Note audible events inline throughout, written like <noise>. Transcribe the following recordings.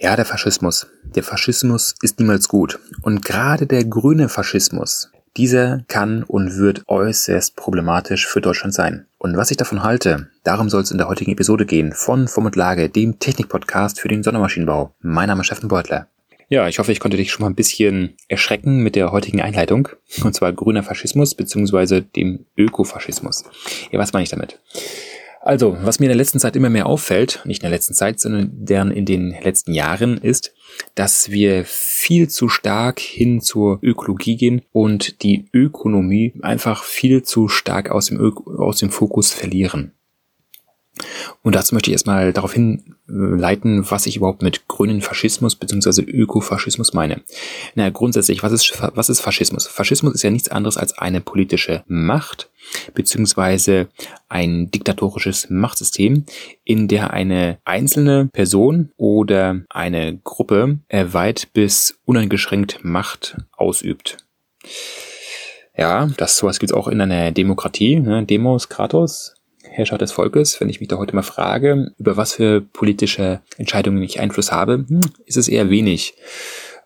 Ja, der Faschismus. Der Faschismus ist niemals gut. Und gerade der grüne Faschismus, dieser kann und wird äußerst problematisch für Deutschland sein. Und was ich davon halte, darum soll es in der heutigen Episode gehen von Form und Lage, dem Technikpodcast für den Sondermaschinenbau. Mein Name ist Steffen Beutler. Ja, ich hoffe, ich konnte dich schon mal ein bisschen erschrecken mit der heutigen Einleitung. Und zwar grüner Faschismus beziehungsweise dem Ökofaschismus. Ja, was meine ich damit? Also, was mir in der letzten Zeit immer mehr auffällt, nicht in der letzten Zeit, sondern in den letzten Jahren, ist, dass wir viel zu stark hin zur Ökologie gehen und die Ökonomie einfach viel zu stark aus dem, Ö aus dem Fokus verlieren. Und dazu möchte ich erstmal darauf hinleiten, was ich überhaupt mit grünen Faschismus bzw. Ökofaschismus meine. Na, grundsätzlich, was ist, was ist Faschismus? Faschismus ist ja nichts anderes als eine politische Macht bzw. ein diktatorisches Machtsystem, in der eine einzelne Person oder eine Gruppe weit bis uneingeschränkt Macht ausübt. Ja, das sowas gibt es auch in einer Demokratie, ne? Demos, Kratos, Herrscher des Volkes, wenn ich mich da heute mal frage, über was für politische Entscheidungen ich Einfluss habe, hm, ist es eher wenig.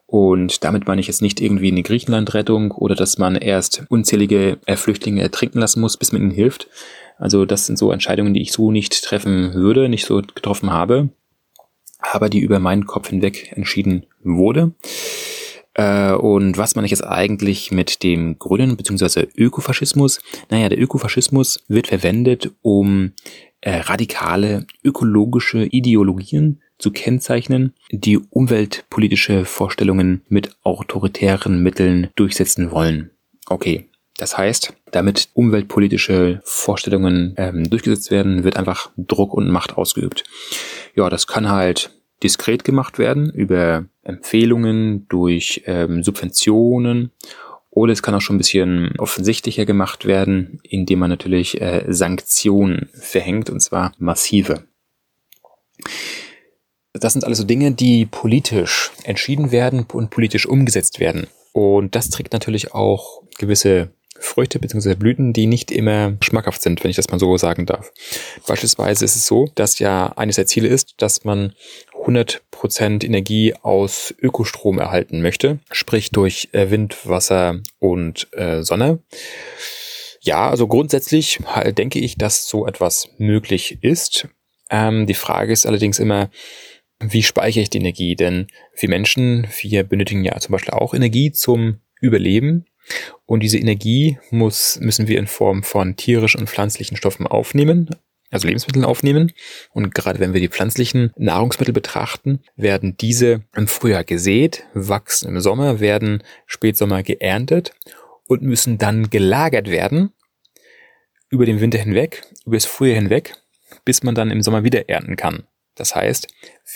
Und damit meine ich jetzt nicht irgendwie eine Griechenlandrettung oder dass man erst unzählige Flüchtlinge ertrinken lassen muss, bis man ihnen hilft. Also das sind so Entscheidungen, die ich so nicht treffen würde, nicht so getroffen habe, aber die über meinen Kopf hinweg entschieden wurde. Äh, und was meine ich jetzt eigentlich mit dem grünen bzw. Ökofaschismus? Naja, der Ökofaschismus wird verwendet, um äh, radikale ökologische Ideologien zu kennzeichnen, die umweltpolitische Vorstellungen mit autoritären Mitteln durchsetzen wollen. Okay, das heißt, damit umweltpolitische Vorstellungen ähm, durchgesetzt werden, wird einfach Druck und Macht ausgeübt. Ja, das kann halt diskret gemacht werden über Empfehlungen, durch ähm, Subventionen oder es kann auch schon ein bisschen offensichtlicher gemacht werden, indem man natürlich äh, Sanktionen verhängt und zwar massive. Das sind alles so Dinge, die politisch entschieden werden und politisch umgesetzt werden. Und das trägt natürlich auch gewisse Früchte bzw. Blüten, die nicht immer schmackhaft sind, wenn ich das mal so sagen darf. Beispielsweise ist es so, dass ja eines der Ziele ist, dass man 100% Energie aus Ökostrom erhalten möchte, sprich durch äh, Wind, Wasser und äh, Sonne. Ja, also grundsätzlich denke ich, dass so etwas möglich ist. Ähm, die Frage ist allerdings immer, wie speichere ich die Energie? Denn wir Menschen, wir benötigen ja zum Beispiel auch Energie zum Überleben. Und diese Energie muss, müssen wir in Form von tierischen und pflanzlichen Stoffen aufnehmen, also Lebensmittel aufnehmen. Und gerade wenn wir die pflanzlichen Nahrungsmittel betrachten, werden diese im Frühjahr gesät, wachsen im Sommer, werden Spätsommer geerntet und müssen dann gelagert werden über den Winter hinweg, über das Frühjahr hinweg, bis man dann im Sommer wieder ernten kann. Das heißt,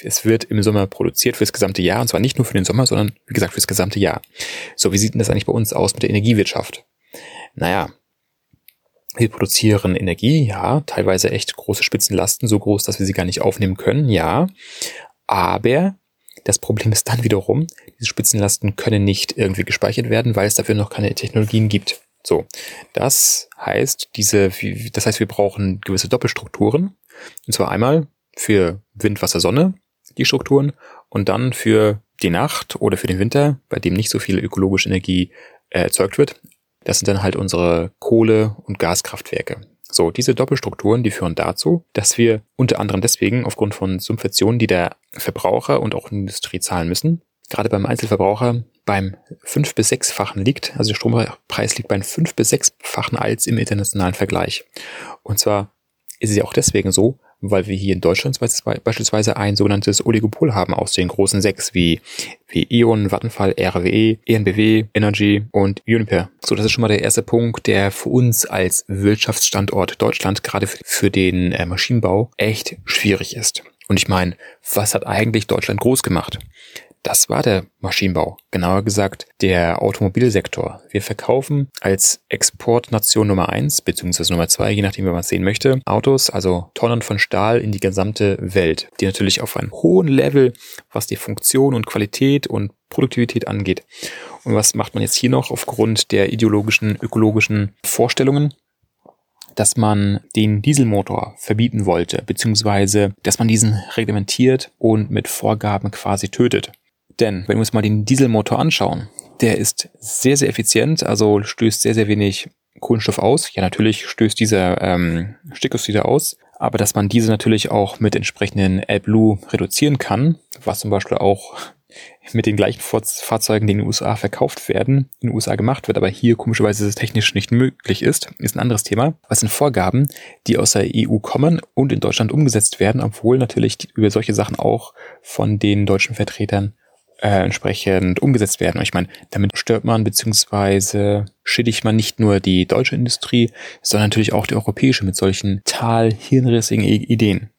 es wird im Sommer produziert fürs gesamte Jahr, und zwar nicht nur für den Sommer, sondern wie gesagt fürs gesamte Jahr. So, wie sieht denn das eigentlich bei uns aus mit der Energiewirtschaft? Naja, wir produzieren Energie, ja, teilweise echt große Spitzenlasten, so groß, dass wir sie gar nicht aufnehmen können, ja. Aber das Problem ist dann wiederum, diese Spitzenlasten können nicht irgendwie gespeichert werden, weil es dafür noch keine Technologien gibt. So, das heißt, diese, das heißt, wir brauchen gewisse Doppelstrukturen. Und zwar einmal für Wind, Wasser, Sonne, die Strukturen, und dann für die Nacht oder für den Winter, bei dem nicht so viel ökologische Energie äh, erzeugt wird, das sind dann halt unsere Kohle- und Gaskraftwerke. So, diese Doppelstrukturen, die führen dazu, dass wir unter anderem deswegen aufgrund von Subventionen, die der Verbraucher und auch Industrie zahlen müssen, gerade beim Einzelverbraucher beim fünf bis sechsfachen liegt, also der Strompreis liegt beim fünf bis sechsfachen als im internationalen Vergleich. Und zwar ist es ja auch deswegen so, weil wir hier in Deutschland beispielsweise ein sogenanntes Oligopol haben aus den großen sechs wie, wie E.ON, Vattenfall, RWE, ENBW, Energy und Uniper. So, das ist schon mal der erste Punkt, der für uns als Wirtschaftsstandort Deutschland gerade für den äh, Maschinenbau echt schwierig ist. Und ich meine, was hat eigentlich Deutschland groß gemacht? Das war der Maschinenbau, genauer gesagt der Automobilsektor. Wir verkaufen als Exportnation Nummer eins beziehungsweise Nummer zwei, je nachdem, wie man es sehen möchte, Autos, also Tonnen von Stahl in die gesamte Welt, die natürlich auf einem hohen Level, was die Funktion und Qualität und Produktivität angeht. Und was macht man jetzt hier noch aufgrund der ideologischen, ökologischen Vorstellungen? dass man den Dieselmotor verbieten wollte, beziehungsweise dass man diesen reglementiert und mit Vorgaben quasi tötet. Denn wenn wir uns mal den Dieselmotor anschauen, der ist sehr, sehr effizient, also stößt sehr, sehr wenig Kohlenstoff aus. Ja, natürlich stößt dieser ähm, Stickoxide aus, aber dass man diese natürlich auch mit entsprechenden AdBlue reduzieren kann, was zum Beispiel auch mit den gleichen Fahrzeugen, die in den USA verkauft werden, in den USA gemacht wird, aber hier komischerweise technisch nicht möglich ist, ist ein anderes Thema. Was sind Vorgaben, die aus der EU kommen und in Deutschland umgesetzt werden, obwohl natürlich über solche Sachen auch von den deutschen Vertretern äh, entsprechend umgesetzt werden. Und ich meine, damit stört man beziehungsweise schädigt man nicht nur die deutsche Industrie, sondern natürlich auch die europäische mit solchen tal hirnrissigen Ideen.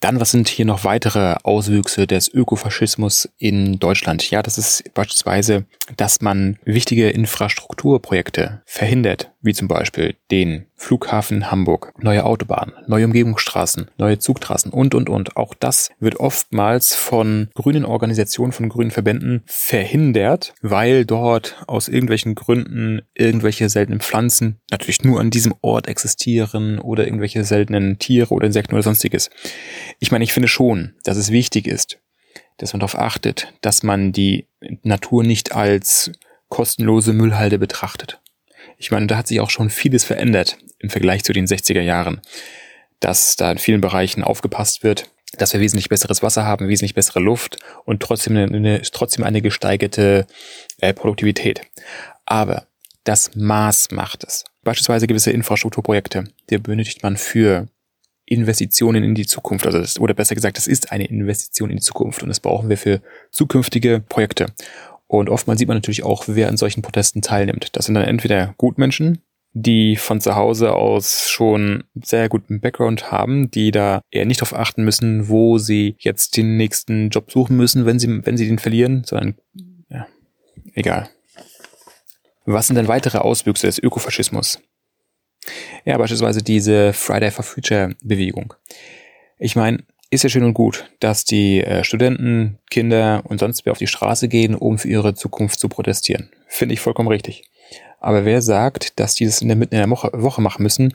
Dann, was sind hier noch weitere Auswüchse des Ökofaschismus in Deutschland? Ja, das ist beispielsweise, dass man wichtige Infrastrukturprojekte verhindert, wie zum Beispiel den Flughafen Hamburg, neue Autobahnen, neue Umgebungsstraßen, neue Zugtrassen und, und, und. Auch das wird oftmals von grünen Organisationen, von grünen Verbänden verhindert, weil dort aus irgendwelchen Gründen irgendwelche seltenen Pflanzen natürlich nur an diesem Ort existieren oder irgendwelche seltenen Tiere oder Insekten oder sonstiges. Ich meine, ich finde schon, dass es wichtig ist, dass man darauf achtet, dass man die Natur nicht als kostenlose Müllhalde betrachtet. Ich meine, da hat sich auch schon vieles verändert im Vergleich zu den 60er Jahren, dass da in vielen Bereichen aufgepasst wird, dass wir wesentlich besseres Wasser haben, wesentlich bessere Luft und trotzdem eine, trotzdem eine gesteigerte äh, Produktivität. Aber das Maß macht es. Beispielsweise gewisse Infrastrukturprojekte, die benötigt man für Investitionen in die Zukunft. Also das, oder besser gesagt, das ist eine Investition in die Zukunft und das brauchen wir für zukünftige Projekte. Und oftmals sieht man natürlich auch, wer an solchen Protesten teilnimmt. Das sind dann entweder Gutmenschen, die von zu Hause aus schon sehr guten Background haben, die da eher nicht darauf achten müssen, wo sie jetzt den nächsten Job suchen müssen, wenn sie, wenn sie den verlieren, sondern ja, egal. Was sind denn weitere Auswüchse des Ökofaschismus? Ja, beispielsweise diese Friday for Future Bewegung. Ich meine, ist ja schön und gut, dass die äh, Studenten, Kinder und sonst wer auf die Straße gehen, um für ihre Zukunft zu protestieren. Finde ich vollkommen richtig. Aber wer sagt, dass die das in der Mitte in der Woche, Woche machen müssen,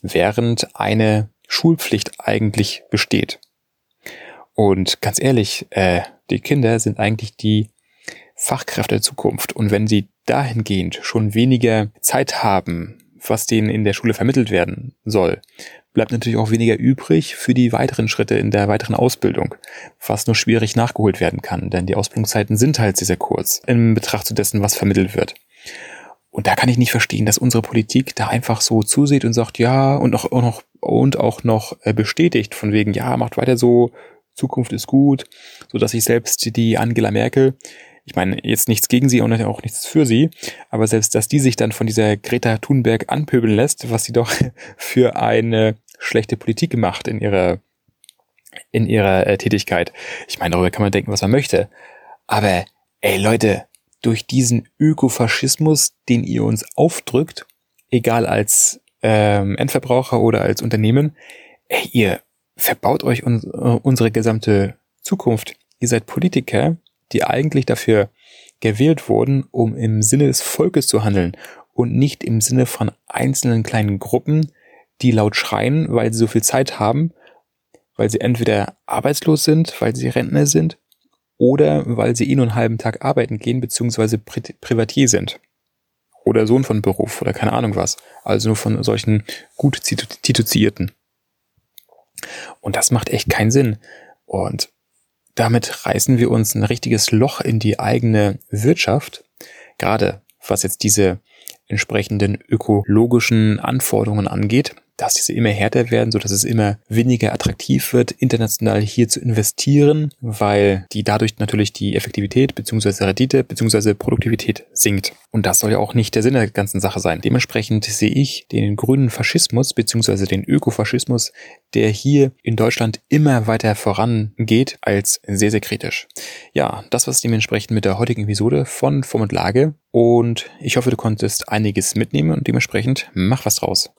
während eine Schulpflicht eigentlich besteht? Und ganz ehrlich, äh, die Kinder sind eigentlich die Fachkräfte der Zukunft. Und wenn sie dahingehend schon weniger Zeit haben, was denen in der Schule vermittelt werden soll, bleibt natürlich auch weniger übrig für die weiteren Schritte in der weiteren Ausbildung, was nur schwierig nachgeholt werden kann, denn die Ausbildungszeiten sind halt sehr, sehr kurz in Betracht zu dessen, was vermittelt wird. Und da kann ich nicht verstehen, dass unsere Politik da einfach so zusieht und sagt, ja, und auch, noch, und auch noch äh, bestätigt von wegen, ja, macht weiter so, Zukunft ist gut, so dass sich selbst die Angela Merkel ich meine, jetzt nichts gegen sie und auch nichts für sie, aber selbst, dass die sich dann von dieser Greta Thunberg anpöbeln lässt, was sie doch <laughs> für eine schlechte Politik gemacht in ihrer, in ihrer äh, Tätigkeit. Ich meine, darüber kann man denken, was man möchte. Aber, ey Leute, durch diesen Ökofaschismus, den ihr uns aufdrückt, egal als ähm, Endverbraucher oder als Unternehmen, ey, ihr verbaut euch un unsere gesamte Zukunft. Ihr seid Politiker, die eigentlich dafür gewählt wurden, um im Sinne des Volkes zu handeln und nicht im Sinne von einzelnen kleinen Gruppen, die laut schreien, weil sie so viel Zeit haben, weil sie entweder arbeitslos sind, weil sie Rentner sind oder weil sie eh nur einen halben Tag arbeiten gehen, beziehungsweise Pri Privatier sind. Oder Sohn von Beruf oder keine Ahnung was. Also nur von solchen gut tituzierten. Und das macht echt keinen Sinn. Und damit reißen wir uns ein richtiges Loch in die eigene Wirtschaft, gerade was jetzt diese entsprechenden ökologischen Anforderungen angeht dass diese immer härter werden, so dass es immer weniger attraktiv wird, international hier zu investieren, weil die dadurch natürlich die Effektivität bzw. Rendite bzw. Produktivität sinkt. Und das soll ja auch nicht der Sinn der ganzen Sache sein. Dementsprechend sehe ich den grünen Faschismus bzw. den Ökofaschismus, der hier in Deutschland immer weiter vorangeht, als sehr, sehr kritisch. Ja, das war es dementsprechend mit der heutigen Episode von Form und Lage. Und ich hoffe, du konntest einiges mitnehmen und dementsprechend mach was draus.